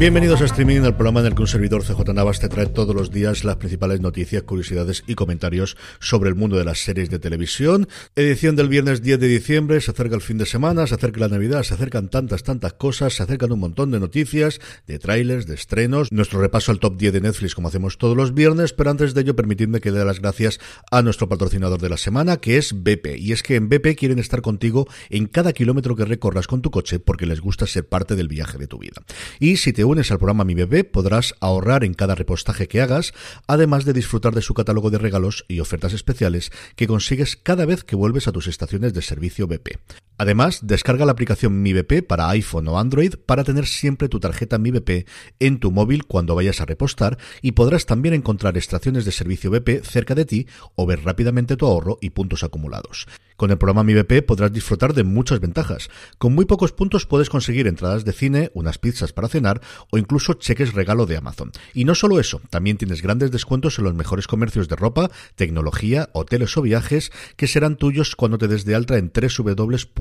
Bienvenidos a Streaming, el programa en el que un servidor CJ Navas te trae todos los días las principales noticias, curiosidades y comentarios sobre el mundo de las series de televisión. Edición del viernes 10 de diciembre, se acerca el fin de semana, se acerca la Navidad, se acercan tantas, tantas cosas, se acercan un montón de noticias, de trailers, de estrenos, nuestro repaso al top 10 de Netflix como hacemos todos los viernes, pero antes de ello permitidme que dé las gracias a nuestro patrocinador de la semana, que es BP. Y es que en BP quieren estar contigo en cada kilómetro que recorras con tu coche porque les gusta ser parte del viaje de tu vida. Y si te unes al programa Mi Bebé podrás ahorrar en cada repostaje que hagas, además de disfrutar de su catálogo de regalos y ofertas especiales que consigues cada vez que vuelves a tus estaciones de servicio BP. Además, descarga la aplicación Mi BP para iPhone o Android para tener siempre tu tarjeta Mi BP en tu móvil cuando vayas a repostar y podrás también encontrar estaciones de servicio BP cerca de ti o ver rápidamente tu ahorro y puntos acumulados. Con el programa Mi BP podrás disfrutar de muchas ventajas. Con muy pocos puntos puedes conseguir entradas de cine, unas pizzas para cenar o incluso cheques regalo de Amazon. Y no solo eso, también tienes grandes descuentos en los mejores comercios de ropa, tecnología, hoteles o viajes que serán tuyos cuando te des de alta en www.mibp.es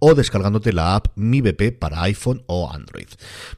o descargándote la app Mi BP para iPhone o Android.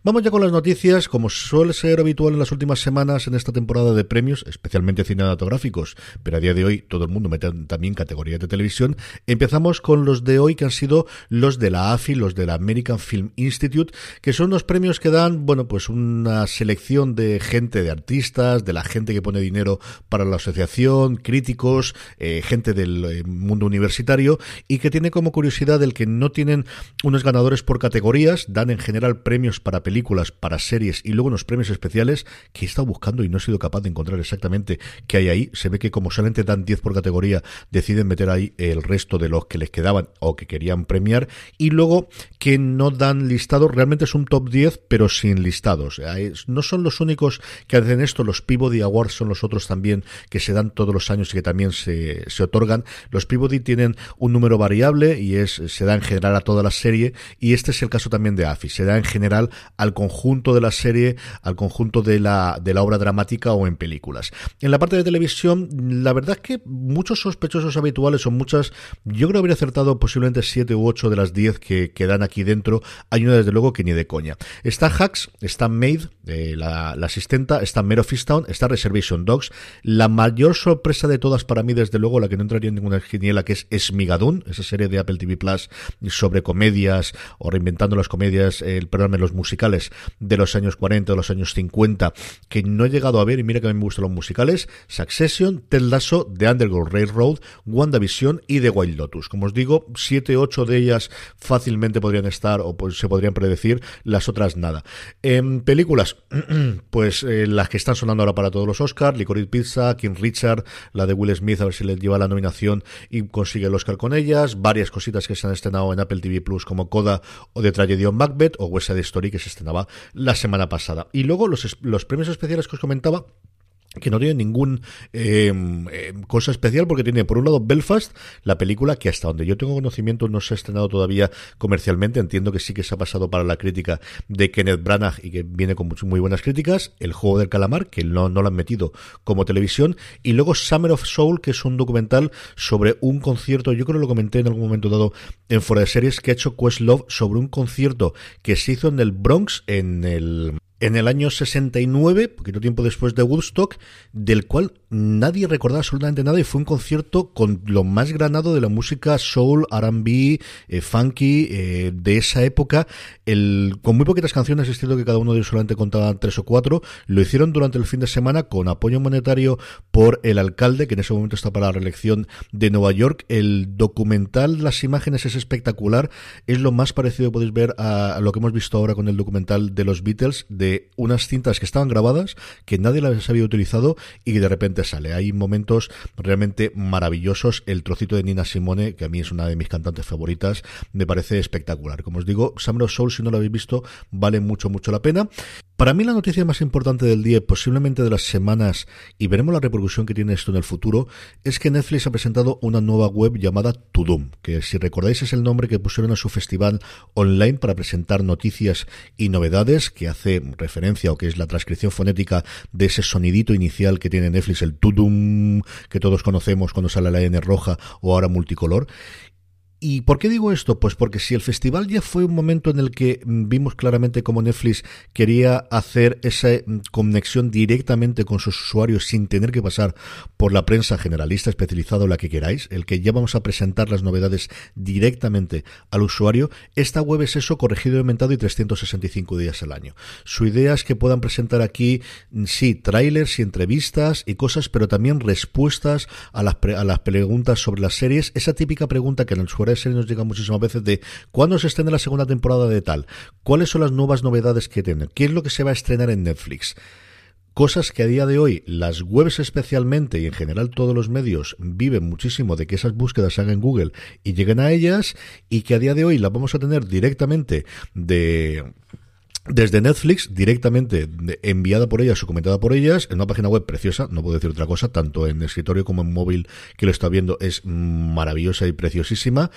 Vamos ya con las noticias, como suele ser habitual en las últimas semanas en esta temporada de premios, especialmente cinematográficos, pero a día de hoy todo el mundo mete también categorías de televisión. Empezamos con los de hoy que han sido los de la AFI, los de la American Film Institute, que son los premios que dan, bueno, pues una selección de gente, de artistas, de la gente que pone dinero para la asociación, críticos, eh, gente del eh, mundo universitario y que tiene como curiosidad el que no tienen unos ganadores por categorías, dan en general premios para películas, para series y luego unos premios especiales que he estado buscando y no he sido capaz de encontrar exactamente qué hay ahí. Se ve que como solamente dan 10 por categoría, deciden meter ahí el resto de los que les quedaban o que querían premiar y luego que no dan listados, realmente es un top 10 pero sin listados. No son los únicos que hacen esto, los Peabody Awards son los otros también que se dan todos los años y que también se, se otorgan. Los Peabody tienen un número variable y es se da en general a toda la serie y este es el caso también de AFI, se da en general al conjunto de la serie, al conjunto de la, de la obra dramática o en películas. En la parte de televisión, la verdad es que muchos sospechosos habituales son muchas, yo creo haber acertado posiblemente 7 u 8 de las 10 que, que dan aquí dentro, hay una desde luego que ni de coña. Está Hacks, está Maid, eh, la, asistenta, está Mare of está Reservation Dogs. La mayor sorpresa de todas para mí, desde luego, la que no entraría en ninguna geniela, que es Esmigadun, esa serie de Apple TV Plus sobre comedias o reinventando las comedias, programa de los musicales de los años 40, de los años 50, que no he llegado a ver, y mira que a mí me gustan los musicales, Succession, Ted Lasso, The Underground Railroad, WandaVision y The Wild Lotus. Como os digo, siete, ocho de ellas fácilmente podrían estar o pues, se podrían predecir, las otras nada. En películas, pues eh, las que están sonando ahora para todos los Oscars, Licorice Pizza, King Richard, la de Will Smith, a ver si le lleva la nominación y consigue el Oscar con ellas, varias cositas que se han estrenado en Apple TV Plus como Coda o de Tragedy on Macbeth o West Side Story que se estrenaba la semana pasada. Y luego los, los premios especiales que os comentaba, que no tiene ningún eh, cosa especial porque tiene por un lado Belfast, la película que hasta donde yo tengo conocimiento no se ha estrenado todavía comercialmente, entiendo que sí que se ha pasado para la crítica de Kenneth Branagh y que viene con muy buenas críticas, El juego del calamar, que no, no lo han metido como televisión, y luego Summer of Soul, que es un documental sobre un concierto, yo creo que lo comenté en algún momento dado en Fuera de Series, que ha hecho Questlove sobre un concierto que se hizo en el Bronx, en el en el año 69, poquito tiempo después de Woodstock, del cual nadie recordaba absolutamente nada y fue un concierto con lo más granado de la música soul, R&B, eh, funky eh, de esa época. El, con muy poquitas canciones, es cierto que cada uno de ellos solamente contaba tres o cuatro. Lo hicieron durante el fin de semana con apoyo monetario por el alcalde, que en ese momento está para la reelección de Nueva York. El documental, las imágenes es espectacular. Es lo más parecido, podéis ver, a, lo que hemos visto ahora con el documental de los Beatles, de unas cintas que estaban grabadas, que nadie las había utilizado y que de repente sale. Hay momentos realmente maravillosos. El trocito de Nina Simone, que a mí es una de mis cantantes favoritas, me parece espectacular. Como os digo, Summer of Soul, si no lo habéis visto, vale mucho, mucho la pena. Para mí la noticia más importante del día, posiblemente de las semanas, y veremos la repercusión que tiene esto en el futuro, es que Netflix ha presentado una nueva web llamada Tudum, que si recordáis es el nombre que pusieron a su festival online para presentar noticias y novedades, que hace referencia o que es la transcripción fonética de ese sonidito inicial que tiene Netflix, el Tudum, que todos conocemos cuando sale la N roja o ahora multicolor. ¿Y por qué digo esto? Pues porque si el festival ya fue un momento en el que mm, vimos claramente cómo Netflix quería hacer esa mm, conexión directamente con sus usuarios sin tener que pasar por la prensa generalista especializada o la que queráis, el que ya vamos a presentar las novedades directamente al usuario, esta web es eso corregido y aumentado y 365 días al año. Su idea es que puedan presentar aquí, mm, sí, trailers y entrevistas y cosas, pero también respuestas a las, a las preguntas sobre las series, esa típica pregunta que en el usuario serie nos llega muchísimas veces de cuándo se estrena la segunda temporada de tal, cuáles son las nuevas novedades que tienen, qué es lo que se va a estrenar en Netflix. Cosas que a día de hoy las webs especialmente y en general todos los medios viven muchísimo de que esas búsquedas se hagan en Google y lleguen a ellas y que a día de hoy las vamos a tener directamente de desde Netflix, directamente enviada por ellas o comentada por ellas, en una página web preciosa, no puedo decir otra cosa, tanto en escritorio como en móvil que lo está viendo, es maravillosa y preciosísima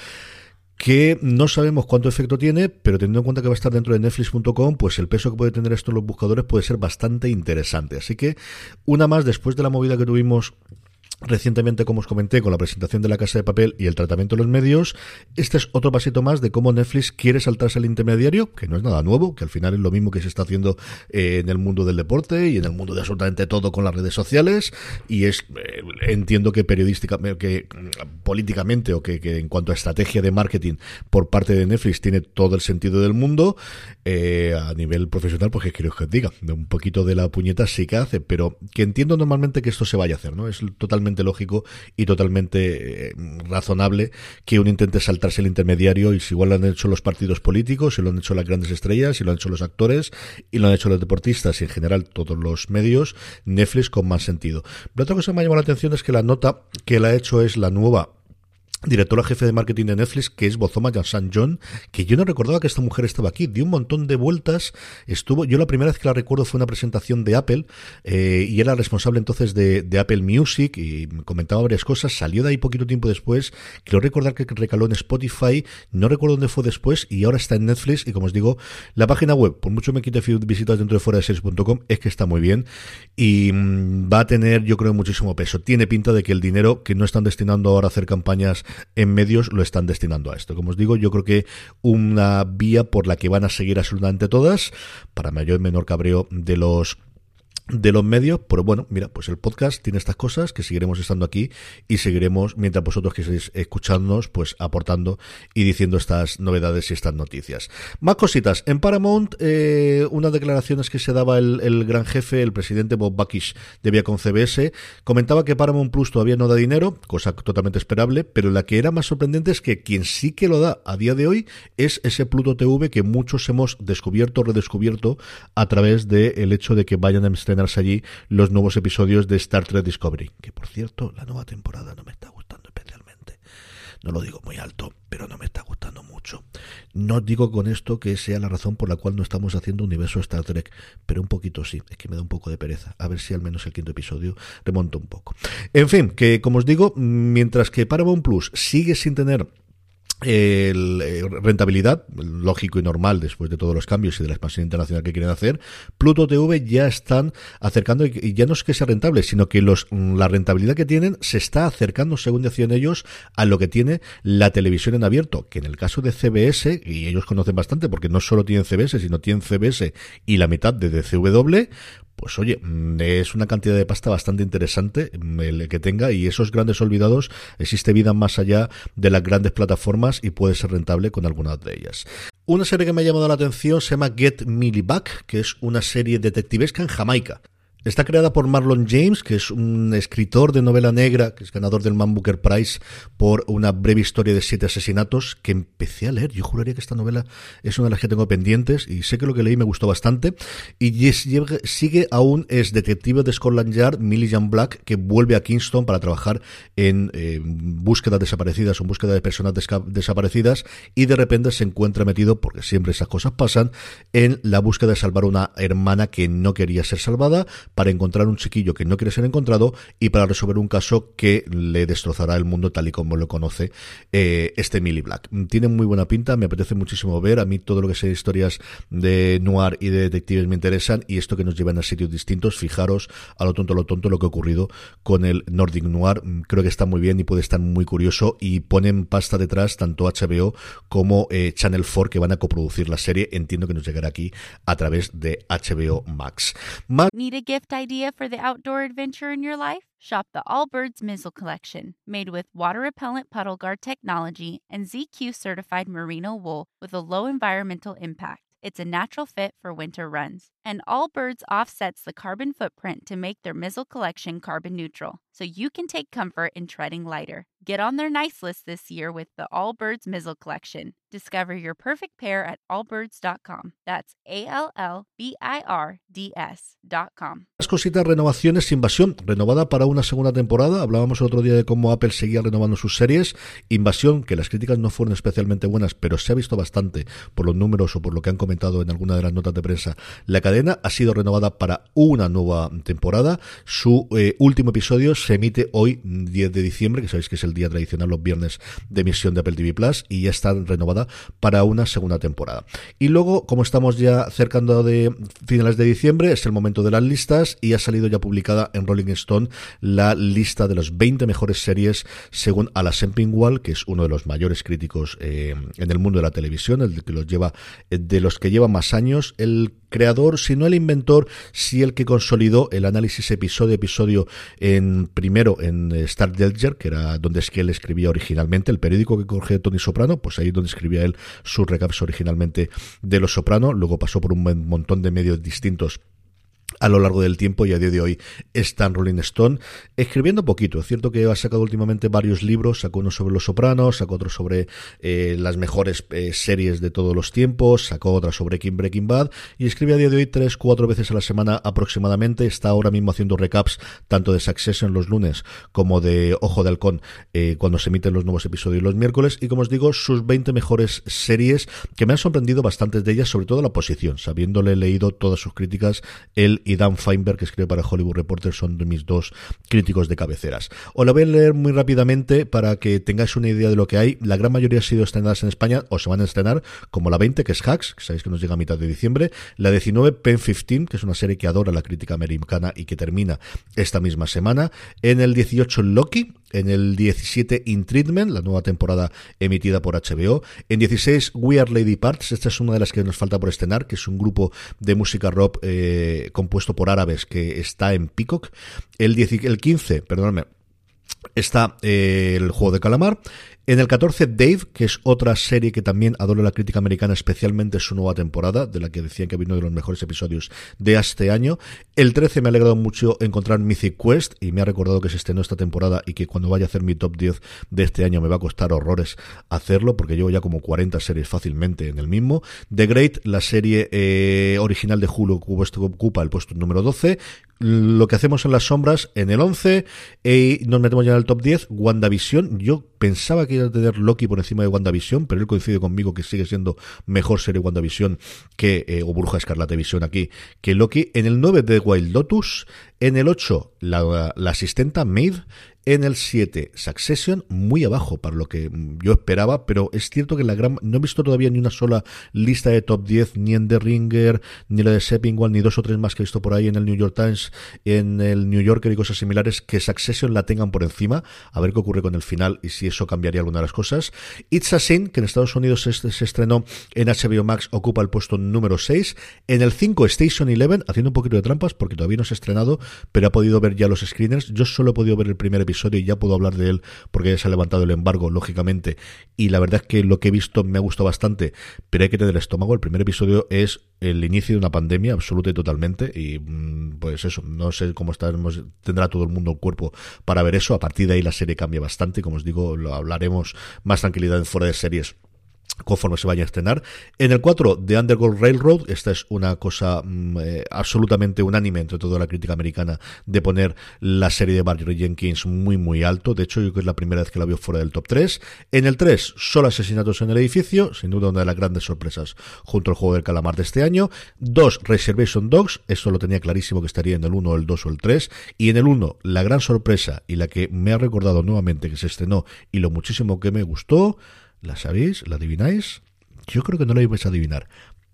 que no sabemos cuánto efecto tiene, pero teniendo en cuenta que va a estar dentro de Netflix.com, pues el peso que puede tener esto en los buscadores puede ser bastante interesante. Así que, una más, después de la movida que tuvimos Recientemente, como os comenté, con la presentación de la Casa de Papel y el tratamiento de los medios, este es otro pasito más de cómo Netflix quiere saltarse al intermediario, que no es nada nuevo, que al final es lo mismo que se está haciendo eh, en el mundo del deporte y en el mundo de absolutamente todo con las redes sociales, y es, eh, entiendo que periodísticamente, que políticamente o que, en cuanto a estrategia de marketing por parte de Netflix tiene todo el sentido del mundo, eh, a nivel profesional, pues que quiero que os diga, un poquito de la puñeta sí que hace, pero que entiendo normalmente que esto se vaya a hacer, ¿no? Es totalmente lógico y totalmente eh, razonable que uno intente saltarse el intermediario y si igual lo han hecho los partidos políticos, si lo han hecho las grandes estrellas, si lo han hecho los actores y lo han hecho los deportistas y en general todos los medios, Netflix con más sentido. Pero otra cosa que me ha llamado la atención es que la nota que la ha hecho es la nueva directora jefe de marketing de Netflix, que es Bozoma San John, que yo no recordaba que esta mujer estaba aquí, dio un montón de vueltas, estuvo, yo la primera vez que la recuerdo fue una presentación de Apple, eh, y era responsable entonces de, Apple Music, y comentaba varias cosas, salió de ahí poquito tiempo después, quiero recordar que recaló en Spotify, no recuerdo dónde fue después, y ahora está en Netflix, y como os digo, la página web, por mucho me quite visitas dentro de fuera de series.com, es que está muy bien, y mm, va a tener, yo creo, muchísimo peso. Tiene pinta de que el dinero que no están destinando ahora a hacer campañas en medios lo están destinando a esto. Como os digo, yo creo que una vía por la que van a seguir absolutamente todas, para mayor y menor cabreo de los de los medios, pero bueno, mira, pues el podcast tiene estas cosas que seguiremos estando aquí y seguiremos, mientras vosotros que estáis escuchándonos, pues aportando y diciendo estas novedades y estas noticias. Más cositas. En Paramount, eh, unas declaraciones que se daba el, gran jefe, el presidente Bob Bakish de Viacom CBS, comentaba que Paramount Plus todavía no da dinero, cosa totalmente esperable, pero la que era más sorprendente es que quien sí que lo da a día de hoy es ese Pluto TV que muchos hemos descubierto, redescubierto a través del hecho de que vayan a allí los nuevos episodios de Star Trek Discovery. Que por cierto, la nueva temporada no me está gustando especialmente. no lo digo muy alto, pero no me está gustando mucho. No digo con esto que sea la razón por la cual no estamos haciendo universo Star Trek, pero un poquito sí, es que me da un poco de pereza. A ver si al menos el quinto episodio remonta un poco. En fin, que como os digo, mientras que Paramount Plus sigue sin tener el, eh, rentabilidad, lógico y normal después de todos los cambios y de la expansión internacional que quieren hacer, Pluto TV ya están acercando, y ya no es que sea rentable, sino que los, la rentabilidad que tienen se está acercando, según decían ellos, a lo que tiene la televisión en abierto, que en el caso de CBS, y ellos conocen bastante porque no solo tienen CBS, sino tienen CBS y la mitad de DCW, pues oye, mm, es una cantidad de pasta bastante interesante mm, el que tenga y esos grandes olvidados existe vida más allá de las grandes plataformas y puede ser rentable con algunas de ellas. Una serie que me ha llamado la atención se llama Get Millie Back, que es una serie detectivesca en Jamaica. Está creada por Marlon James, que es un escritor de novela negra, que es ganador del Man Booker Prize por una breve historia de siete asesinatos, que empecé a leer. Yo juraría que esta novela es una de las que tengo pendientes y sé que lo que leí me gustó bastante. Y sigue aún, es detective de Scotland Yard, Milligan Black, que vuelve a Kingston para trabajar en eh, búsquedas desaparecidas o en búsqueda de personas desaparecidas y de repente se encuentra metido, porque siempre esas cosas pasan, en la búsqueda de salvar una hermana que no quería ser salvada para encontrar un chiquillo que no quiere ser encontrado y para resolver un caso que le destrozará el mundo tal y como lo conoce eh, este Millie Black. Tiene muy buena pinta, me apetece muchísimo ver. A mí todo lo que sea historias de noir y de detectives me interesan y esto que nos llevan a sitios distintos. Fijaros a lo tonto, a lo tonto lo que ha ocurrido con el Nordic Noir. Creo que está muy bien y puede estar muy curioso y ponen pasta detrás tanto HBO como eh, Channel 4 que van a coproducir la serie. Entiendo que nos llegará aquí a través de HBO Max. Idea for the outdoor adventure in your life? Shop the Allbirds Mizzle Collection, made with water repellent puddle guard technology and ZQ certified merino wool with a low environmental impact. It's a natural fit for winter runs. And Allbirds offsets the carbon footprint to make their Mizzle collection carbon neutral, so you can take comfort in treading lighter. Get on their nice list this year with the Allbirds Mizzle collection. Discover your perfect pair at allbirds.com. That's A L L B I R D S.com. Las cositas, renovaciones, invasión, renovada para una segunda temporada. Hablábamos el otro día de cómo Apple seguía renovando sus series. Invasión, que las críticas no fueron especialmente buenas, pero se ha visto bastante por los números o por lo que han comentado en alguna de las notas de prensa. La cadena ha sido renovada para una nueva temporada. Su eh, último episodio se emite hoy, 10 de diciembre, que sabéis que es el día tradicional, los viernes de emisión de Apple TV Plus, y ya está renovada para una segunda temporada. Y luego, como estamos ya acercando de finales de diciembre, es el momento de las listas y ha salido ya publicada en Rolling Stone la lista de las 20 mejores series según Alan Sempingwall, que es uno de los mayores críticos eh, en el mundo de la televisión, el que los lleva, de los que lleva más años, el creador, si no el inventor, si el que consolidó el análisis episodio episodio en primero en Star Delger, que era donde es que él escribía originalmente, el periódico que cogió Tony Soprano, pues ahí donde escribía él sus recaps originalmente de Los Soprano, luego pasó por un montón de medios distintos a lo largo del tiempo y a día de hoy está en Rolling Stone escribiendo poquito. Es cierto que ha sacado últimamente varios libros, sacó uno sobre Los Sopranos, sacó otro sobre eh, las mejores eh, series de todos los tiempos, sacó otra sobre King Breaking Bad y escribe a día de hoy tres, cuatro veces a la semana aproximadamente. Está ahora mismo haciendo recaps tanto de Succession los lunes como de Ojo de Halcón eh, cuando se emiten los nuevos episodios los miércoles y como os digo, sus 20 mejores series que me han sorprendido bastantes de ellas, sobre todo la posición, sabiéndole leído todas sus críticas, él y Dan Feinberg, que escribe para Hollywood Reporter, son de mis dos críticos de cabeceras. Os la voy a leer muy rápidamente para que tengáis una idea de lo que hay. La gran mayoría ha sido estrenadas en España o se van a estrenar, como la 20, que es Hacks, que sabéis que nos llega a mitad de diciembre, la 19, Pen 15, que es una serie que adora la crítica americana y que termina esta misma semana, en el 18 Loki, en el 17 In Treatment, la nueva temporada emitida por HBO. En 16 We Are Lady Parts, esta es una de las que nos falta por estrenar, que es un grupo de música rock eh, compuesto por árabes que está en Peacock. El, 10, el 15, perdóname, está eh, el juego de calamar. En el 14, Dave, que es otra serie que también adora la crítica americana, especialmente su nueva temporada, de la que decían que vino de los mejores episodios de este año. El 13 me ha alegrado mucho encontrar Mythic Quest y me ha recordado que se estrenó esta temporada y que cuando vaya a hacer mi top 10 de este año me va a costar horrores hacerlo porque llevo ya como 40 series fácilmente en el mismo. The Great, la serie eh, original de Hulu ocupa el puesto número 12 lo que hacemos en las sombras en el 11 y nos metemos ya en el top 10, WandaVision. Yo pensaba que iba a tener Loki por encima de WandaVision, pero él coincide conmigo que sigue siendo mejor serie WandaVision que, eh, o Bruja Escarlata Visión aquí, que Loki. En el 9 de Wild Lotus, en el 8 la, la asistenta Maeve, en el 7, Succession, muy abajo para lo que yo esperaba, pero es cierto que la gran. No he visto todavía ni una sola lista de top 10, ni en The Ringer, ni la de Seppingwall, ni dos o tres más que he visto por ahí en el New York Times, en el New Yorker y cosas similares, que Succession la tengan por encima, a ver qué ocurre con el final y si eso cambiaría alguna de las cosas. It's a Sin, que en Estados Unidos se, se estrenó en HBO Max, ocupa el puesto número 6. En el 5, Station Eleven, haciendo un poquito de trampas porque todavía no se ha estrenado, pero ha podido ver ya los screeners. Yo solo he podido ver el primer episodio y ya puedo hablar de él porque ya se ha levantado el embargo, lógicamente. Y la verdad es que lo que he visto me ha gustado bastante, pero hay que tener estómago. El primer episodio es el inicio de una pandemia absoluta y totalmente y mm, pues eso, no sé cómo tendrá todo el mundo el cuerpo para ver eso. A partir de ahí la serie cambia bastante, como os digo, lo hablaremos más tranquilidad en fuera de series conforme se vaya a estrenar. En el 4, The Underground Railroad, esta es una cosa mm, eh, absolutamente unánime entre toda la crítica americana de poner la serie de Barry Jenkins muy muy alto, de hecho yo creo que es la primera vez que la veo fuera del top 3. En el 3, solo asesinatos en el edificio, sin duda una de las grandes sorpresas junto al juego del calamar de este año. 2, Reservation Dogs, esto lo tenía clarísimo que estaría en el 1, el 2 o el 3. Y en el 1, la gran sorpresa y la que me ha recordado nuevamente que se estrenó y lo muchísimo que me gustó, ¿La sabéis? ¿La adivináis? Yo creo que no la ibais a adivinar.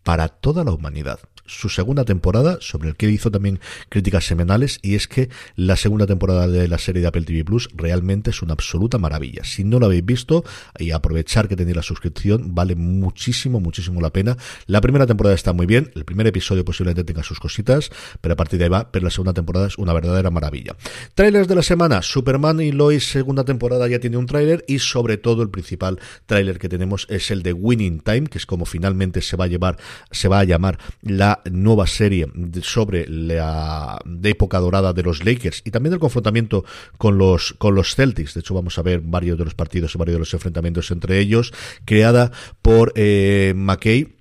Para toda la humanidad su segunda temporada, sobre el que hizo también críticas semanales, y es que la segunda temporada de la serie de Apple TV Plus realmente es una absoluta maravilla. Si no lo habéis visto, y aprovechar que tenéis la suscripción, vale muchísimo, muchísimo la pena. La primera temporada está muy bien, el primer episodio posiblemente tenga sus cositas, pero a partir de ahí va, pero la segunda temporada es una verdadera maravilla. Trailers de la semana, Superman y Lois segunda temporada ya tiene un tráiler y sobre todo el principal tráiler que tenemos es el de Winning Time, que es como finalmente se va a llevar, se va a llamar la nueva serie sobre la de época dorada de los Lakers y también del confrontamiento con los, con los Celtics. De hecho, vamos a ver varios de los partidos y varios de los enfrentamientos entre ellos, creada por eh, McKay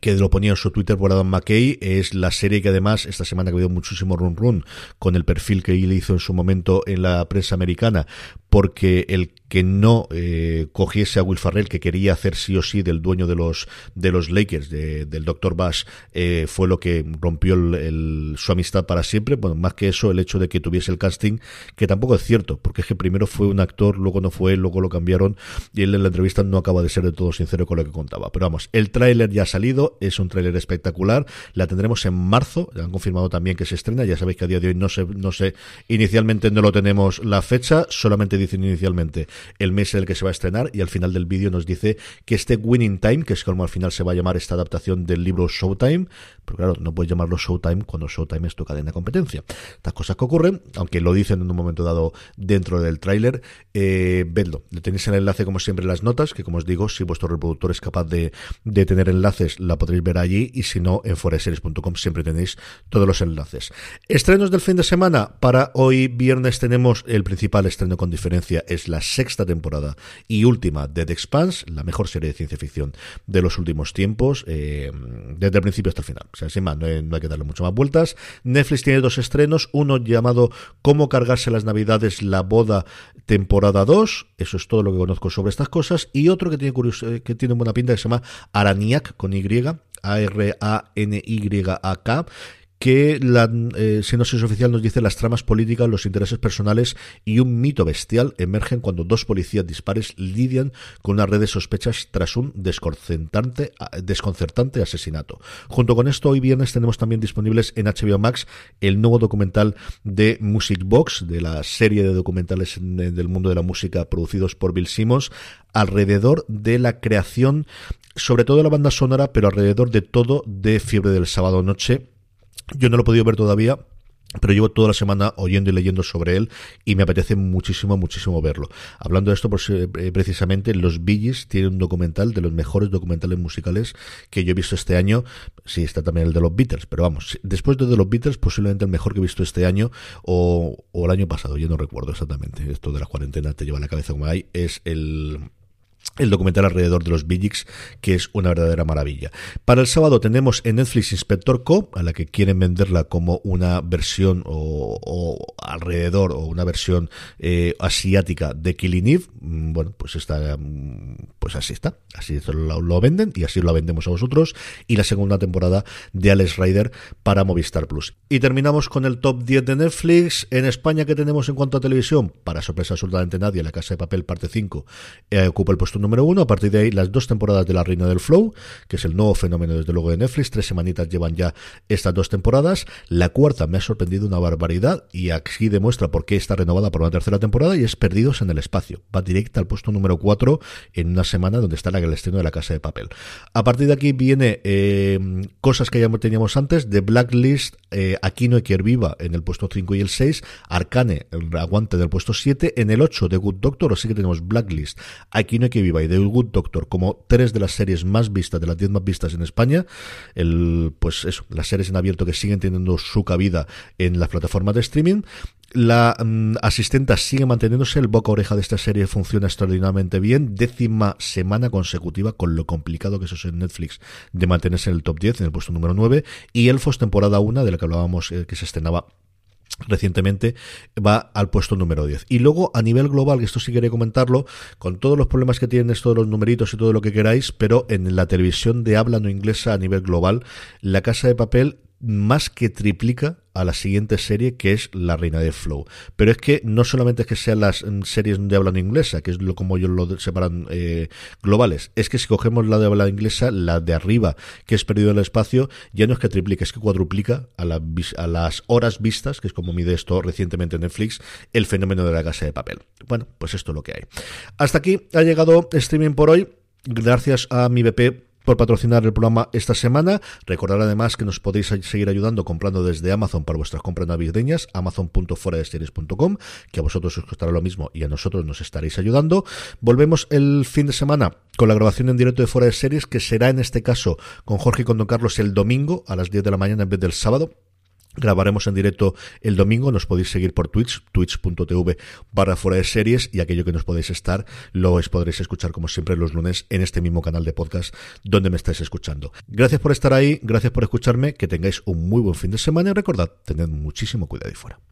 que lo ponía en su Twitter por Adam McKay, es la serie que además esta semana ha habido muchísimo run run con el perfil que él hizo en su momento en la prensa americana, porque el que no eh, cogiese a Will Farrell, que quería hacer sí o sí del dueño de los de los Lakers, del Dr. Bash, eh, fue lo que rompió el, su amistad para siempre. Bueno, más que eso, el hecho de que tuviese el casting, que tampoco es cierto, porque es que primero fue un actor, luego no fue luego lo cambiaron, y él en la entrevista no acaba de ser de todo sincero con lo que contaba. Pero vamos, el tráiler ya ha salido, es un tráiler espectacular, la tendremos en marzo, han confirmado también que se estrena, ya sabéis que a día de hoy no sé, no sé, inicialmente no lo tenemos la fecha, solamente dicen inicialmente el mes en el que se va a estrenar y al final del vídeo nos dice que este Winning Time, que es como al final se va a llamar esta adaptación del libro Showtime, pero claro, no puedes llamarlo Showtime cuando Showtime es tu cadena de competencia. Estas cosas que ocurren, aunque lo dicen en un momento dado dentro del tráiler, eh, vedlo. Le tenéis el enlace como siempre en las notas, que como os digo, si vuestro reproductor es capaz de, tener enlaces, la podréis ver allí y si no, en foreseries.com siempre tenéis todos los enlaces. Estrenos del fin de semana. Para hoy viernes tenemos el principal estreno con diferencia, es la sexta temporada y última de The Expanse, la mejor serie de ciencia ficción de los últimos tiempos, eh, desde el principio hasta el final. O sea, sin más, no hay, que darle mucho más vueltas. Netflix tiene dos estrenos, uno llamado Cómo cargarse las navidades, la boda, temporada 2, eso es todo lo que conozco sobre estas cosas, y otro que tiene, eh, que tiene buena pinta que se llama Araniac, con Y, A-R-A-N-Y-A-K, que la eh, sinopsis oficial nos dice las tramas políticas, los intereses personales y un mito bestial emergen cuando dos policías dispares lidian con una red de sospechas tras un desconcertante, desconcertante asesinato. Junto con esto, hoy viernes tenemos también disponibles en HBO Max el nuevo documental de Music Box, de la serie de documentales del mundo de la música producidos por Bill Simmons, alrededor de la creación, sobre todo de la banda sonora, pero alrededor de todo de Fiebre del Sábado Noche yo no lo he podido ver todavía, pero llevo toda la semana oyendo y leyendo sobre él y me apetece muchísimo, muchísimo verlo. Hablando de esto, pues, eh, precisamente, Los Billys tienen un documental de los mejores documentales musicales que yo he visto este año. Sí, está también el de los Beatles, pero vamos, después de, los Beatles, posiblemente el mejor que he visto este año o, o el año pasado, yo no recuerdo exactamente. Esto de la cuarentena te lleva la cabeza como hay, es el el documental alrededor de los Bigix, que es una verdadera maravilla. Para el sábado tenemos en Netflix Inspector Co, a la que quieren venderla como una versión o, alrededor o una versión eh, asiática de Killing Eve. Mm, bueno, pues está, mm, pues así está, así lo, lo, venden y así lo vendemos a vosotros. Y la segunda temporada de Alex Rider para Movistar Plus. Y terminamos con el top 10 de Netflix. En España, ¿qué tenemos en cuanto a televisión? Para sorpresa absolutamente nadie, La Casa de Papel, parte 5, eh, ocupa el puesto número uno. A partir de ahí, las dos temporadas de La Reina del Flow, que es el nuevo fenómeno desde luego de Netflix. Tres semanitas llevan ya estas dos temporadas. La cuarta me ha sorprendido una barbaridad y aquí demuestra por qué está renovada por una tercera temporada y es Perdidos en el Espacio. Va directa al puesto número cuatro en una semana donde está el estreno de La Casa de Papel. A partir de aquí viene eh, cosas que ya teníamos antes, de Blacklist, eh, Aquino y Viva en el puesto 5 y el 6, Arcane, el aguante del puesto 7, en el 8 de Good Doctor, así que tenemos Blacklist, Aquino y Viva y The Good Doctor como tres de las series más vistas, de las 10 más vistas en España. El, pues eso, las series en abierto que siguen teniendo su cabida en las plataformas de streaming. La mm, asistenta sigue manteniéndose, el boca oreja de esta serie funciona extraordinariamente bien. Décima semana consecutiva, con lo complicado que eso es en Netflix, de mantenerse en el top 10, en el puesto número 9. Y Elfos, temporada 1, de la que hablábamos, eh, que se estrenaba recientemente va al puesto número 10. Y luego a nivel global, esto sí quería comentarlo, con todos los problemas que tienen esto de los numeritos y todo lo que queráis, pero en la televisión de habla no inglesa a nivel global, La Casa de Papel más que triplica a la siguiente serie que es La Reina de Flow. Pero es que no solamente es que sean las mm, series de habla inglesa, que es lo como ellos lo separan eh, globales, es que si cogemos la de habla inglesa, la de arriba, que es perdido en el espacio, ya no es que triplica, es que cuadruplica a, a las horas vistas, que es como mide esto recientemente en Netflix, el fenómeno de la casa de papel. Bueno, pues esto es lo que hay. Hasta aquí ha llegado streaming por hoy. Gracias a mi BP por patrocinar el programa esta semana. Recordar además que nos podéis seguir ayudando comprando desde Amazon para vuestras compras navideñas, amazon.foradeseries.com, que a vosotros os costará lo mismo y a nosotros nos estaréis ayudando. Volvemos el fin de semana con la grabación en directo de Fuera de Series, que será en este caso con Jorge y con Don Carlos el domingo a las 10 de la mañana en vez del sábado. Grabaremos en directo el domingo, nos podéis seguir por Twitch, twitch.tv barra fuera de series y aquello que nos podéis estar lo podréis escuchar como siempre los lunes en este mismo canal de podcast donde me estáis escuchando. Gracias por estar ahí, gracias por escucharme, que tengáis un muy buen fin de semana y recordad, tened muchísimo cuidado ahí fuera.